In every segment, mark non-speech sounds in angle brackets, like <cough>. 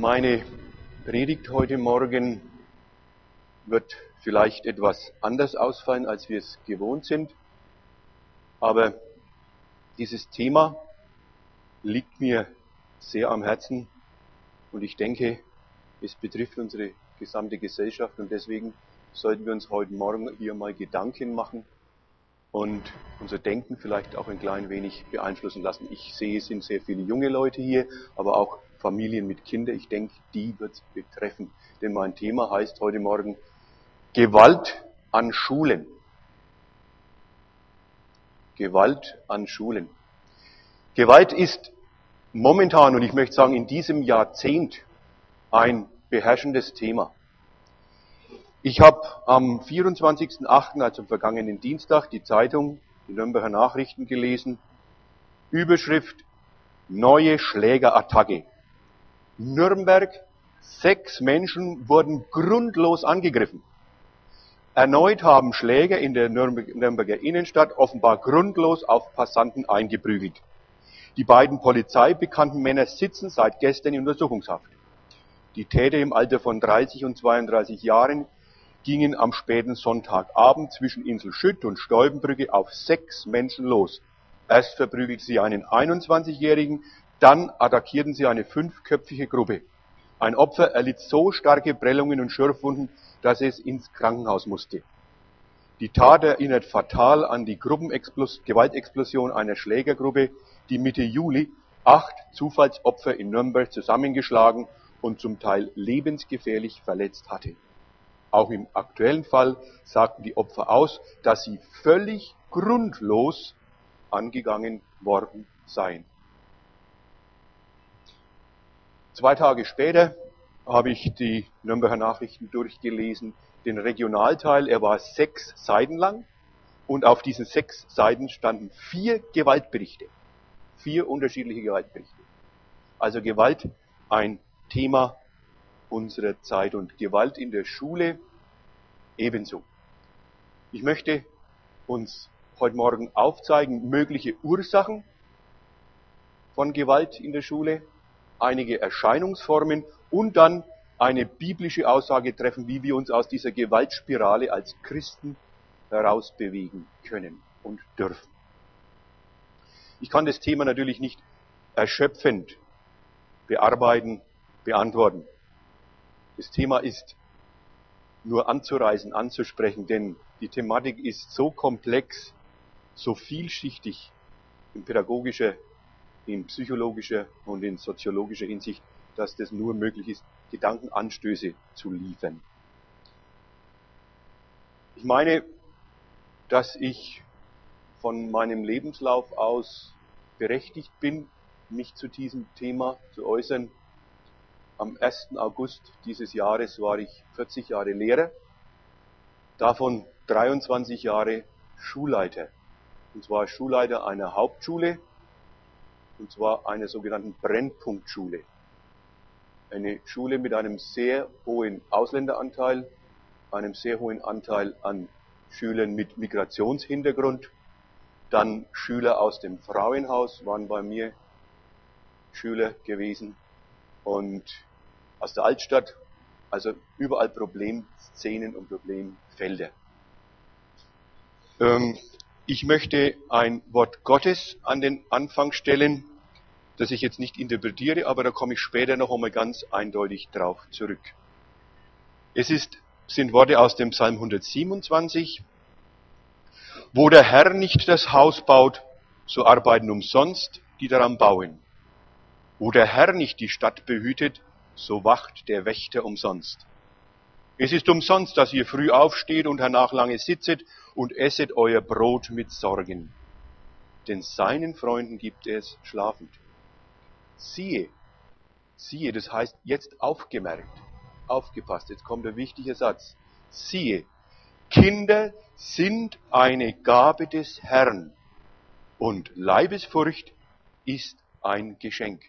Meine Predigt heute Morgen wird vielleicht etwas anders ausfallen, als wir es gewohnt sind. Aber dieses Thema liegt mir sehr am Herzen und ich denke, es betrifft unsere gesamte Gesellschaft und deswegen sollten wir uns heute Morgen hier mal Gedanken machen und unser Denken vielleicht auch ein klein wenig beeinflussen lassen. Ich sehe, es sind sehr viele junge Leute hier, aber auch Familien mit Kindern. Ich denke, die wird es betreffen. Denn mein Thema heißt heute Morgen Gewalt an Schulen. Gewalt an Schulen. Gewalt ist momentan, und ich möchte sagen in diesem Jahrzehnt, ein beherrschendes Thema. Ich habe am 24.08., also am vergangenen Dienstag, die Zeitung, die Nürnberger Nachrichten gelesen. Überschrift Neue Schlägerattacke. Nürnberg, sechs Menschen wurden grundlos angegriffen. Erneut haben Schläger in der Nürnberger Innenstadt offenbar grundlos auf Passanten eingeprügelt. Die beiden polizeibekannten Männer sitzen seit gestern in Untersuchungshaft. Die Täter im Alter von 30 und 32 Jahren gingen am späten Sonntagabend zwischen Insel Schütt und Stolbenbrücke auf sechs Menschen los. Erst verprügelten sie einen 21-Jährigen, dann attackierten sie eine fünfköpfige Gruppe. Ein Opfer erlitt so starke Prellungen und Schürfwunden, dass es ins Krankenhaus musste. Die Tat erinnert fatal an die Gewaltexplosion einer Schlägergruppe, die Mitte Juli acht Zufallsopfer in Nürnberg zusammengeschlagen und zum Teil lebensgefährlich verletzt hatte. Auch im aktuellen Fall sagten die Opfer aus, dass sie völlig grundlos angegangen worden seien. Zwei Tage später habe ich die Nürnberger Nachrichten durchgelesen, den Regionalteil, er war sechs Seiten lang und auf diesen sechs Seiten standen vier Gewaltberichte, vier unterschiedliche Gewaltberichte. Also Gewalt ein Thema unserer Zeit und Gewalt in der Schule ebenso. Ich möchte uns heute Morgen aufzeigen mögliche Ursachen von Gewalt in der Schule, einige Erscheinungsformen und dann eine biblische Aussage treffen, wie wir uns aus dieser Gewaltspirale als Christen herausbewegen können und dürfen. Ich kann das Thema natürlich nicht erschöpfend bearbeiten, beantworten. Das Thema ist nur anzureißen, anzusprechen, denn die Thematik ist so komplex, so vielschichtig in pädagogischer, in psychologischer und in soziologischer Hinsicht, dass das nur möglich ist, Gedankenanstöße zu liefern. Ich meine, dass ich von meinem Lebenslauf aus berechtigt bin, mich zu diesem Thema zu äußern. Am 1. August dieses Jahres war ich 40 Jahre Lehrer, davon 23 Jahre Schulleiter. Und zwar Schulleiter einer Hauptschule, und zwar einer sogenannten Brennpunktschule eine Schule mit einem sehr hohen Ausländeranteil, einem sehr hohen Anteil an Schülern mit Migrationshintergrund. Dann Schüler aus dem Frauenhaus waren bei mir Schüler gewesen und aus der Altstadt, also überall Problemszenen und Problemfelder. Ähm, ich möchte ein Wort Gottes an den Anfang stellen das ich jetzt nicht interpretiere, aber da komme ich später noch einmal ganz eindeutig drauf zurück. Es ist, sind Worte aus dem Psalm 127. Wo der Herr nicht das Haus baut, so arbeiten umsonst die daran bauen. Wo der Herr nicht die Stadt behütet, so wacht der Wächter umsonst. Es ist umsonst, dass ihr früh aufsteht und hernach lange sitzet und esset euer Brot mit Sorgen. Denn seinen Freunden gibt es schlafend siehe, siehe, das heißt jetzt aufgemerkt, aufgepasst, jetzt kommt der wichtige Satz. Siehe, Kinder sind eine Gabe des Herrn und Leibesfurcht ist ein Geschenk.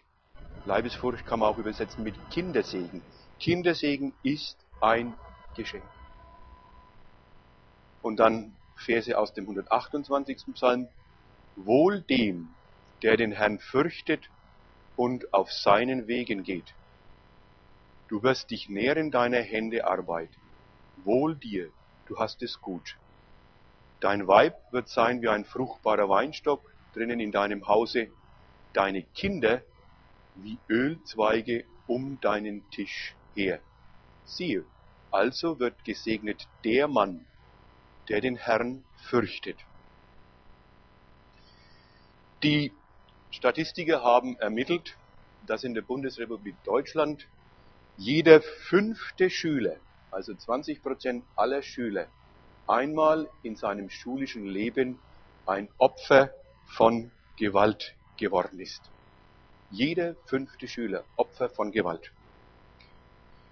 Leibesfurcht kann man auch übersetzen mit Kindersegen. Kindersegen ist ein Geschenk. Und dann Verse aus dem 128. Psalm. Wohl dem, der den Herrn fürchtet und auf seinen Wegen geht. Du wirst dich nähren deiner Hände Arbeit. Wohl dir, du hast es gut. Dein Weib wird sein wie ein fruchtbarer Weinstock drinnen in deinem Hause, deine Kinder wie Ölzweige um deinen Tisch her. Siehe, also wird gesegnet der Mann, der den Herrn fürchtet. Die Statistiker haben ermittelt, dass in der Bundesrepublik Deutschland jeder fünfte Schüler, also 20 Prozent aller Schüler, einmal in seinem schulischen Leben ein Opfer von Gewalt geworden ist. Jeder fünfte Schüler Opfer von Gewalt.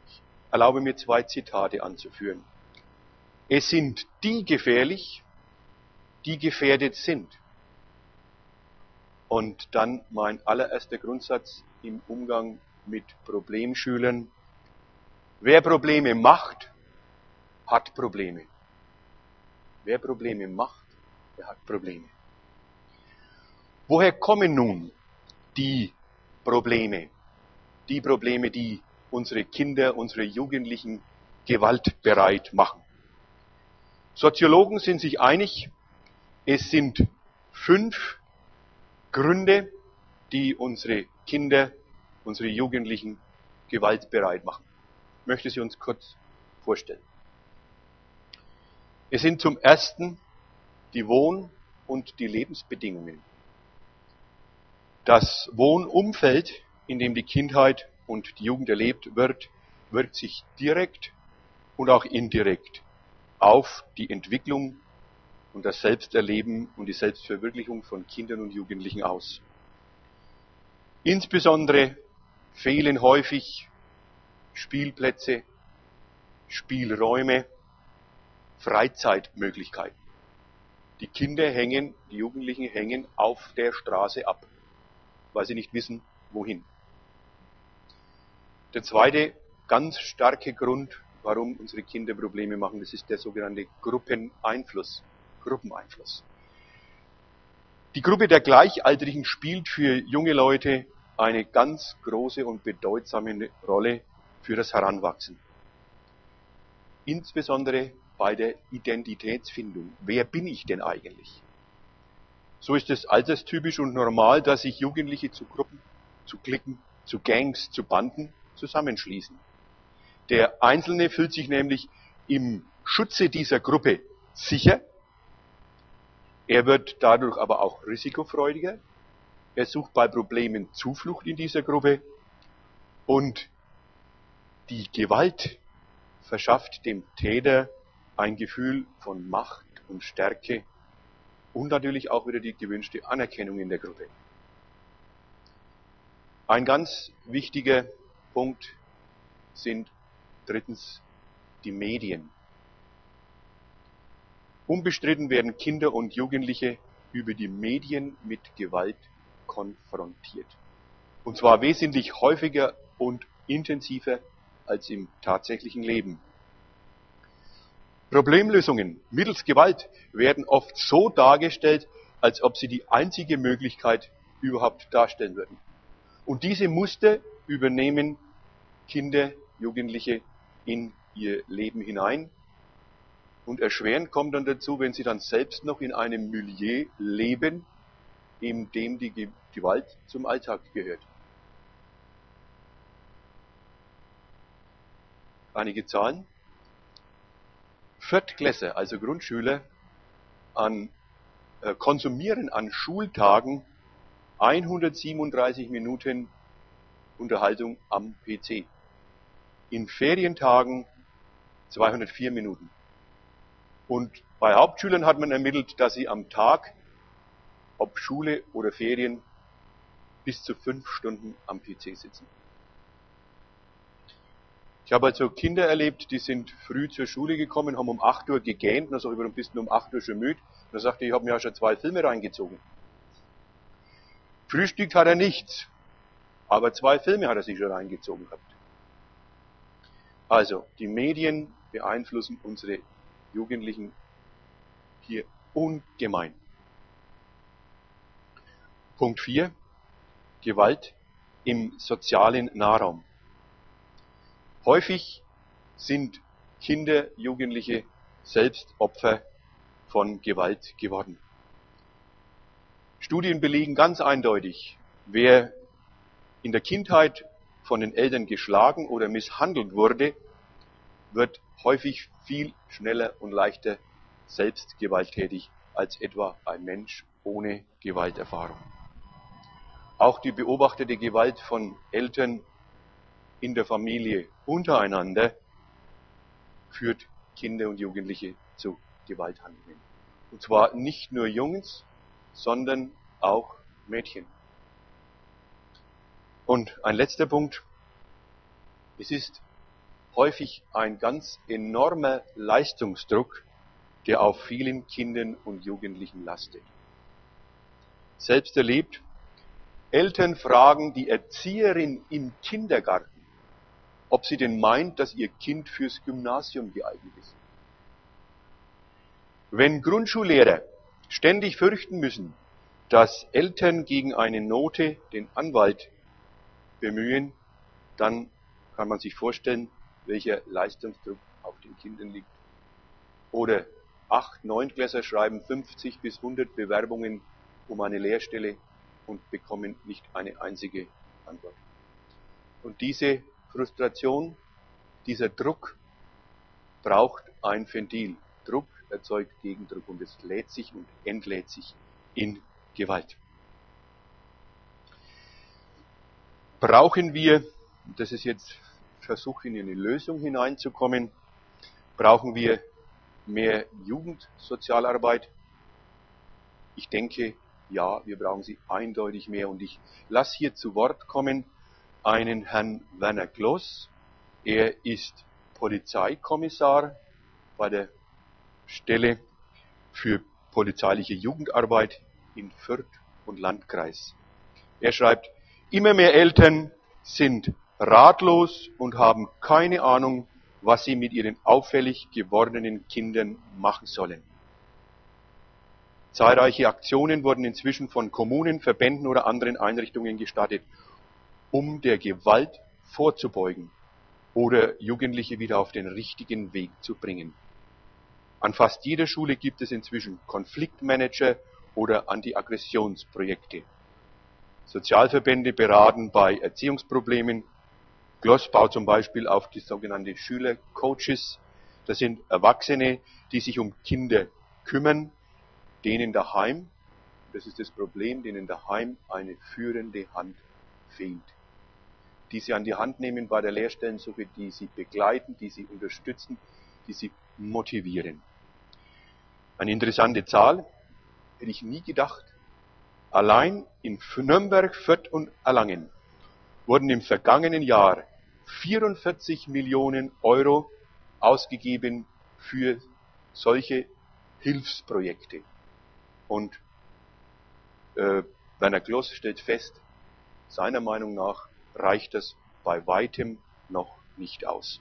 Ich erlaube mir zwei Zitate anzuführen. Es sind die gefährlich, die gefährdet sind. Und dann mein allererster Grundsatz im Umgang mit Problemschülern. Wer Probleme macht, hat Probleme. Wer Probleme macht, der hat Probleme. Woher kommen nun die Probleme? Die Probleme, die unsere Kinder, unsere Jugendlichen gewaltbereit machen. Soziologen sind sich einig, es sind fünf Gründe, die unsere Kinder, unsere Jugendlichen gewaltbereit machen. Ich möchte sie uns kurz vorstellen. Es sind zum ersten die Wohn- und die Lebensbedingungen. Das Wohnumfeld, in dem die Kindheit und die Jugend erlebt wird, wirkt sich direkt und auch indirekt auf die Entwicklung und das Selbsterleben und die Selbstverwirklichung von Kindern und Jugendlichen aus. Insbesondere fehlen häufig Spielplätze, Spielräume, Freizeitmöglichkeiten. Die Kinder hängen, die Jugendlichen hängen auf der Straße ab, weil sie nicht wissen, wohin. Der zweite ganz starke Grund, warum unsere Kinder Probleme machen, das ist der sogenannte Gruppeneinfluss. Gruppeneinfluss. Die Gruppe der Gleichaltrigen spielt für junge Leute eine ganz große und bedeutsame Rolle für das Heranwachsen. Insbesondere bei der Identitätsfindung. Wer bin ich denn eigentlich? So ist es alterstypisch und normal, dass sich Jugendliche zu Gruppen, zu Klicken, zu Gangs, zu Banden zusammenschließen. Der Einzelne fühlt sich nämlich im Schutze dieser Gruppe sicher. Er wird dadurch aber auch risikofreudiger. Er sucht bei Problemen Zuflucht in dieser Gruppe. Und die Gewalt verschafft dem Täter ein Gefühl von Macht und Stärke und natürlich auch wieder die gewünschte Anerkennung in der Gruppe. Ein ganz wichtiger Punkt sind drittens die Medien. Unbestritten werden Kinder und Jugendliche über die Medien mit Gewalt konfrontiert. Und zwar wesentlich häufiger und intensiver als im tatsächlichen Leben. Problemlösungen mittels Gewalt werden oft so dargestellt, als ob sie die einzige Möglichkeit überhaupt darstellen würden. Und diese Muster übernehmen Kinder, Jugendliche in ihr Leben hinein. Und erschwerend kommt dann dazu, wenn sie dann selbst noch in einem Milieu leben, in dem die Gewalt zum Alltag gehört. Einige Zahlen. Viertklässler, also Grundschüler, an, äh, konsumieren an Schultagen 137 Minuten Unterhaltung am PC. In Ferientagen 204 Minuten. Und bei Hauptschülern hat man ermittelt, dass sie am Tag, ob Schule oder Ferien, bis zu fünf Stunden am PC sitzen. Ich habe also Kinder erlebt, die sind früh zur Schule gekommen, haben um 8 Uhr gegähnt, und dann sage ich, warum bist du um 8 Uhr schon müde? Und dann sagte ich, ich habe mir ja schon zwei Filme reingezogen. Frühstückt hat er nichts, aber zwei Filme hat er sich schon reingezogen gehabt. Also, die Medien beeinflussen unsere Jugendlichen hier ungemein. Punkt 4. Gewalt im sozialen Nahraum. Häufig sind Kinder, Jugendliche selbst Opfer von Gewalt geworden. Studien belegen ganz eindeutig, wer in der Kindheit von den Eltern geschlagen oder misshandelt wurde, wird häufig viel schneller und leichter selbst gewalttätig als etwa ein Mensch ohne Gewalterfahrung. Auch die beobachtete Gewalt von Eltern in der Familie untereinander führt Kinder und Jugendliche zu Gewalthandlungen. Und zwar nicht nur Jungs, sondern auch Mädchen. Und ein letzter Punkt. Es ist häufig ein ganz enormer Leistungsdruck, der auf vielen Kindern und Jugendlichen lastet. Selbst erlebt, Eltern fragen die Erzieherin im Kindergarten, ob sie denn meint, dass ihr Kind fürs Gymnasium geeignet ist. Wenn Grundschullehrer ständig fürchten müssen, dass Eltern gegen eine Note den Anwalt bemühen, dann kann man sich vorstellen, welcher Leistungsdruck auf den Kindern liegt. Oder acht, neunklässler schreiben 50 bis 100 Bewerbungen um eine Lehrstelle und bekommen nicht eine einzige Antwort. Und diese Frustration, dieser Druck braucht ein Ventil. Druck erzeugt Gegendruck und es lädt sich und entlädt sich in Gewalt. Brauchen wir, das ist jetzt Versuch in eine Lösung hineinzukommen, brauchen wir mehr Jugendsozialarbeit? Ich denke, ja, wir brauchen sie eindeutig mehr. Und ich lasse hier zu Wort kommen einen Herrn Werner Kloss. Er ist Polizeikommissar bei der Stelle für polizeiliche Jugendarbeit in Fürth und Landkreis. Er schreibt, immer mehr Eltern sind ratlos und haben keine Ahnung, was sie mit ihren auffällig gewordenen Kindern machen sollen. Zahlreiche Aktionen wurden inzwischen von Kommunen, Verbänden oder anderen Einrichtungen gestartet, um der Gewalt vorzubeugen oder Jugendliche wieder auf den richtigen Weg zu bringen. An fast jeder Schule gibt es inzwischen Konfliktmanager oder Antiaggressionsprojekte. Sozialverbände beraten bei Erziehungsproblemen. Gloss baut zum Beispiel auf die sogenannte Schülercoaches. Das sind Erwachsene, die sich um Kinder kümmern, denen daheim, das ist das Problem, denen daheim eine führende Hand fehlt. Die sie an die Hand nehmen bei der Lehrstellensuche, die sie begleiten, die sie unterstützen, die sie motivieren. Eine interessante Zahl, hätte ich nie gedacht. Allein in Nürnberg, Fürth und Erlangen wurden im vergangenen Jahr 44 Millionen Euro ausgegeben für solche Hilfsprojekte. Und äh, Werner Kloss stellt fest, seiner Meinung nach reicht das bei weitem noch nicht aus.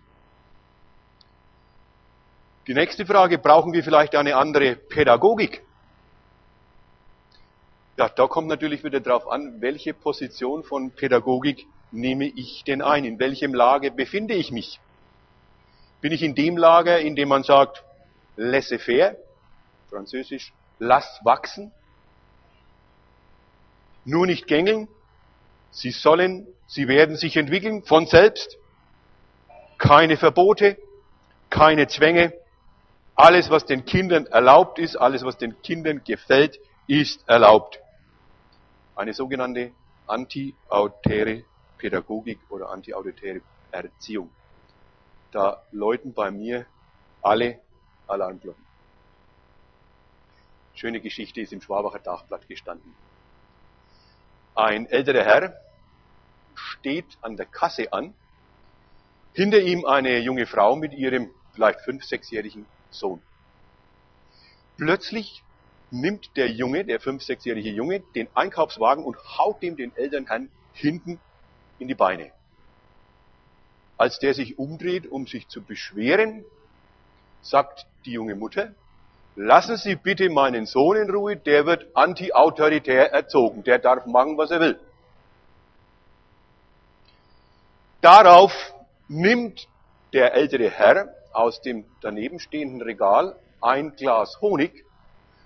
Die nächste Frage, brauchen wir vielleicht eine andere Pädagogik? Ja, da kommt natürlich wieder darauf an, welche Position von Pädagogik nehme ich denn ein? In welchem Lager befinde ich mich? Bin ich in dem Lager, in dem man sagt, laissez-faire, französisch, lass wachsen, nur nicht gängeln, sie sollen, sie werden sich entwickeln von selbst, keine Verbote, keine Zwänge, alles, was den Kindern erlaubt ist, alles, was den Kindern gefällt, ist erlaubt. Eine sogenannte anti-autäre Pädagogik oder anti-autoritäre Erziehung. Da läuten bei mir alle Alarmglocken. Schöne Geschichte ist im Schwabacher Dachblatt gestanden. Ein älterer Herr steht an der Kasse an, hinter ihm eine junge Frau mit ihrem vielleicht fünf-, sechsjährigen Sohn. Plötzlich nimmt der Junge, der fünf-, sechsjährige Junge, den Einkaufswagen und haut dem den Elternherrn hinten in die Beine. Als der sich umdreht, um sich zu beschweren, sagt die junge Mutter, lassen Sie bitte meinen Sohn in Ruhe, der wird anti-autoritär erzogen, der darf machen, was er will. Darauf nimmt der ältere Herr aus dem danebenstehenden Regal ein Glas Honig,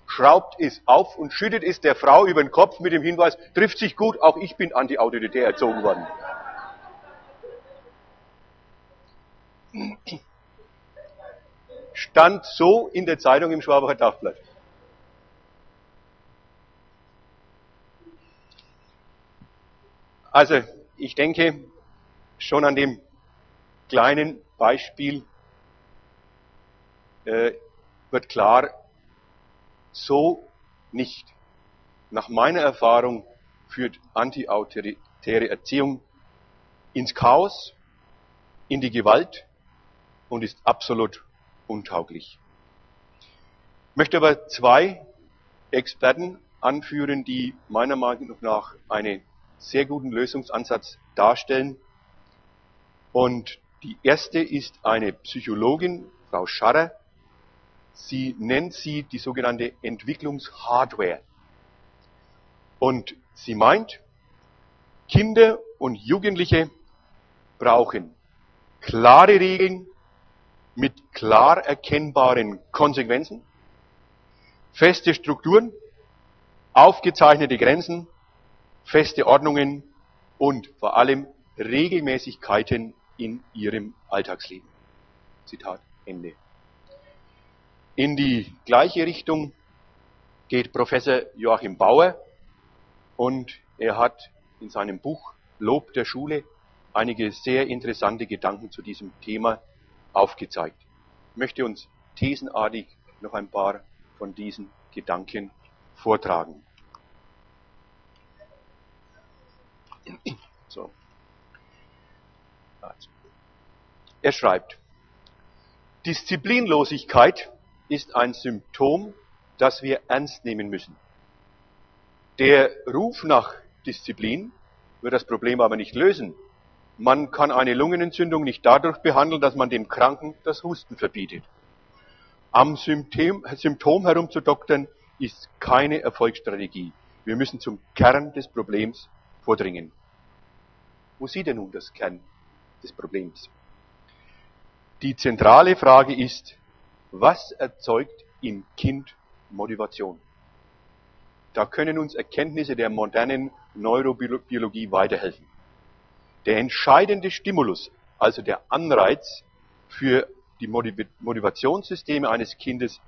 schraubt es auf und schüttet es der Frau über den Kopf mit dem Hinweis, trifft sich gut, auch ich bin antiautoritär erzogen worden. Stand so in der Zeitung im Schwabacher Tagblatt. Also, ich denke, schon an dem kleinen Beispiel äh, wird klar, so nicht. Nach meiner Erfahrung führt antiautoritäre Erziehung ins Chaos, in die Gewalt und ist absolut untauglich. Ich möchte aber zwei Experten anführen, die meiner Meinung nach einen sehr guten Lösungsansatz darstellen. Und die erste ist eine Psychologin, Frau Scharrer. Sie nennt sie die sogenannte Entwicklungshardware. Und sie meint, Kinder und Jugendliche brauchen klare Regeln mit klar erkennbaren Konsequenzen, feste Strukturen, aufgezeichnete Grenzen, feste Ordnungen und vor allem Regelmäßigkeiten in ihrem Alltagsleben. Zitat Ende. In die gleiche Richtung geht Professor Joachim Bauer und er hat in seinem Buch Lob der Schule einige sehr interessante Gedanken zu diesem Thema aufgezeigt. Ich möchte uns thesenartig noch ein paar von diesen Gedanken vortragen. <clears throat> So. Also. Er schreibt, Disziplinlosigkeit ist ein Symptom, das wir ernst nehmen müssen. Der Ruf nach Disziplin wird das Problem aber nicht lösen. Man kann eine Lungenentzündung nicht dadurch behandeln, dass man dem Kranken das Husten verbietet. Am Symptom, Symptom herumzudoktern ist keine Erfolgsstrategie. Wir müssen zum Kern des Problems vordringen. Wo sieht er nun das Kern des Problems? Die zentrale Frage ist, was erzeugt im Kind Motivation? Da können uns Erkenntnisse der modernen Neurobiologie weiterhelfen. Der entscheidende Stimulus, also der Anreiz für die Motivationssysteme eines Kindes,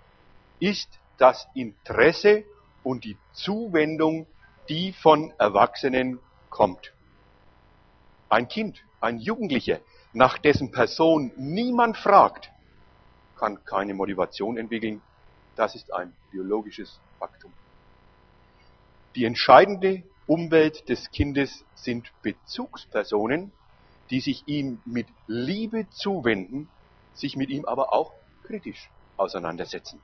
ist das Interesse und die Zuwendung, die von Erwachsenen kommt. Ein Kind, ein Jugendlicher, nach dessen Person niemand fragt, kann keine Motivation entwickeln. Das ist ein biologisches Faktum. Die entscheidende Umwelt des Kindes sind Bezugspersonen, die sich ihm mit Liebe zuwenden, sich mit ihm aber auch kritisch auseinandersetzen.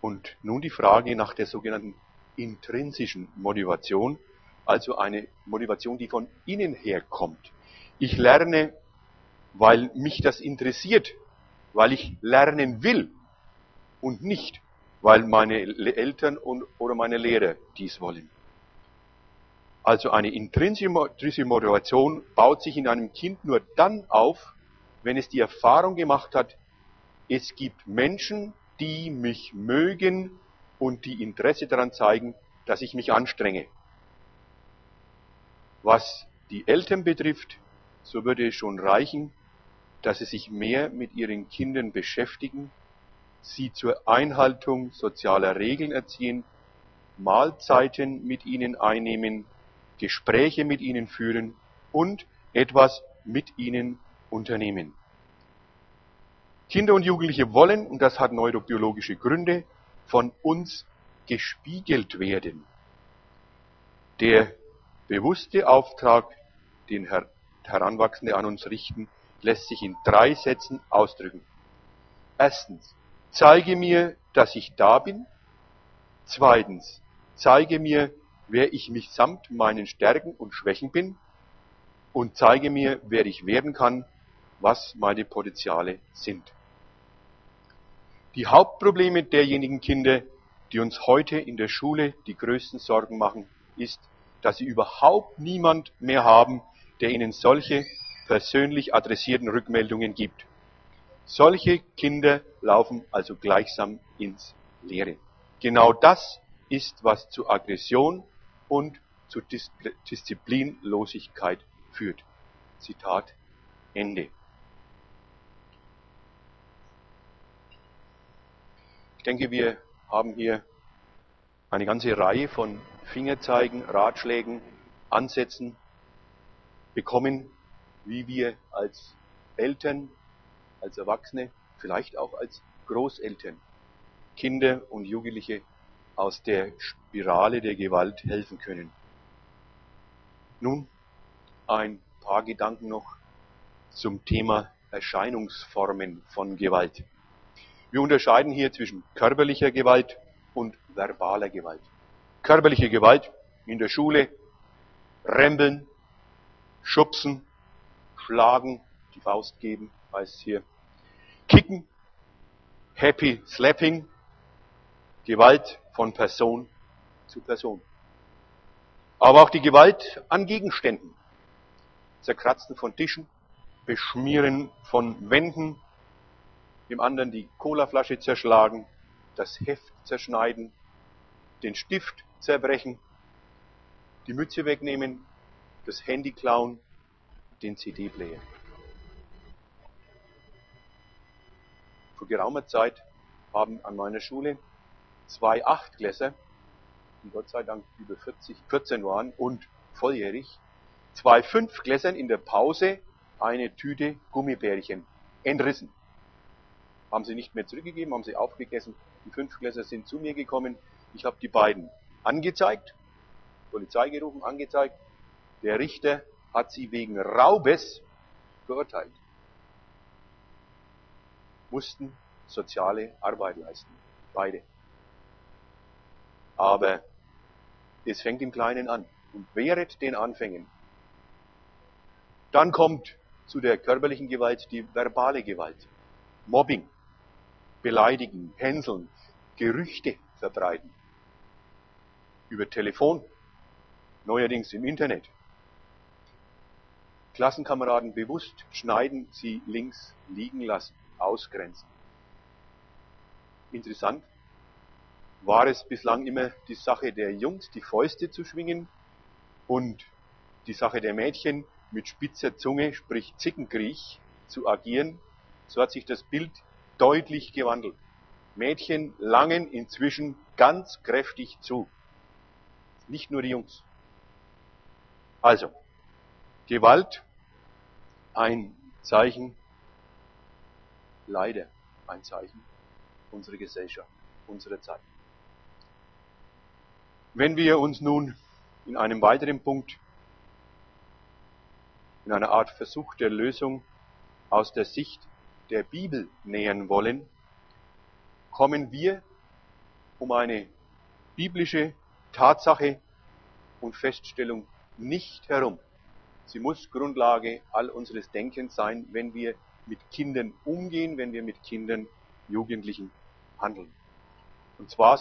Und nun die Frage nach der sogenannten intrinsischen Motivation, also eine Motivation, die von innen herkommt. Ich lerne, weil mich das interessiert, weil ich lernen will und nicht, weil meine Eltern und, oder meine Lehrer dies wollen. Also eine intrinsische Motivation baut sich in einem Kind nur dann auf, wenn es die Erfahrung gemacht hat, es gibt Menschen, die mich mögen und die Interesse daran zeigen, dass ich mich anstrenge. Was die Eltern betrifft, so würde es schon reichen, dass sie sich mehr mit ihren Kindern beschäftigen sie zur Einhaltung sozialer Regeln erziehen, Mahlzeiten mit ihnen einnehmen, Gespräche mit ihnen führen und etwas mit ihnen unternehmen. Kinder und Jugendliche wollen, und das hat neurobiologische Gründe, von uns gespiegelt werden. Der bewusste Auftrag, den Heranwachsende an uns richten, lässt sich in drei Sätzen ausdrücken. Erstens, zeige mir, dass ich da bin. Zweitens, zeige mir, wer ich mich samt meinen Stärken und Schwächen bin. Und zeige mir, wer ich werden kann, was meine Potenziale sind. Die Hauptprobleme derjenigen Kinder, die uns heute in der Schule die größten Sorgen machen, ist, dass sie überhaupt niemand mehr haben, der ihnen solche persönlich adressierten Rückmeldungen gibt. Solche Kinder laufen also gleichsam ins Leere. Genau das ist, was zu Aggression und zu Disziplinlosigkeit führt. Zitat Ende. Ich denke, wir haben hier eine ganze Reihe von Fingerzeigen, Ratschlägen, Ansätzen bekommen, wie wir als Eltern, als Erwachsene, vielleicht auch als Großeltern Kinder und Jugendliche aus der Spirale der Gewalt helfen können. Nun ein paar Gedanken noch zum Thema Erscheinungsformen von Gewalt. Wir unterscheiden hier zwischen körperlicher Gewalt und verbaler Gewalt. Körperliche Gewalt in der Schule, Rempeln, Schubsen, Schlagen, die Faust geben, heißt hier, Kicken, Happy Slapping, Gewalt von Person zu Person. Aber auch die Gewalt an Gegenständen. Zerkratzen von Tischen, Beschmieren von Wänden, dem anderen die Colaflasche zerschlagen, das Heft zerschneiden, den Stift zerbrechen, die Mütze wegnehmen, das Handy klauen, den CD-Player. Vor geraumer Zeit haben an meiner Schule zwei Achtklässer, die Gott sei Dank über 40, 14 waren und volljährig, zwei Fünfklässern in der Pause eine Tüte Gummibärchen entrissen. Haben sie nicht mehr zurückgegeben, haben sie aufgegessen. Die Fünfklässler sind zu mir gekommen. Ich habe die beiden angezeigt, Polizei gerufen, angezeigt. Der Richter hat sie wegen Raubes verurteilt. Mussten soziale Arbeit leisten. Beide. Aber es fängt im Kleinen an. Und wehret den Anfängen. Dann kommt zu der körperlichen Gewalt die verbale Gewalt. Mobbing, beleidigen, hänseln, Gerüchte verbreiten. Über Telefon, neuerdings im Internet. Klassenkameraden bewusst schneiden, sie links liegen lassen, ausgrenzen. Interessant, war es bislang immer die Sache der Jungs, die Fäuste zu schwingen und die Sache der Mädchen mit spitzer Zunge, sprich Zickenkriech, zu agieren. So hat sich das Bild deutlich gewandelt. Mädchen langen inzwischen ganz kräftig zu. Nicht nur die Jungs. Also, Gewalt, ein Zeichen, leider ein Zeichen unserer Gesellschaft, unserer Zeit. Wenn wir uns nun in einem weiteren Punkt, in einer Art Versuch der Lösung aus der Sicht der Bibel nähern wollen, kommen wir um eine biblische Tatsache und Feststellung nicht herum. Sie muss Grundlage all unseres Denkens sein, wenn wir mit Kindern umgehen, wenn wir mit Kindern, Jugendlichen handeln. Und zwar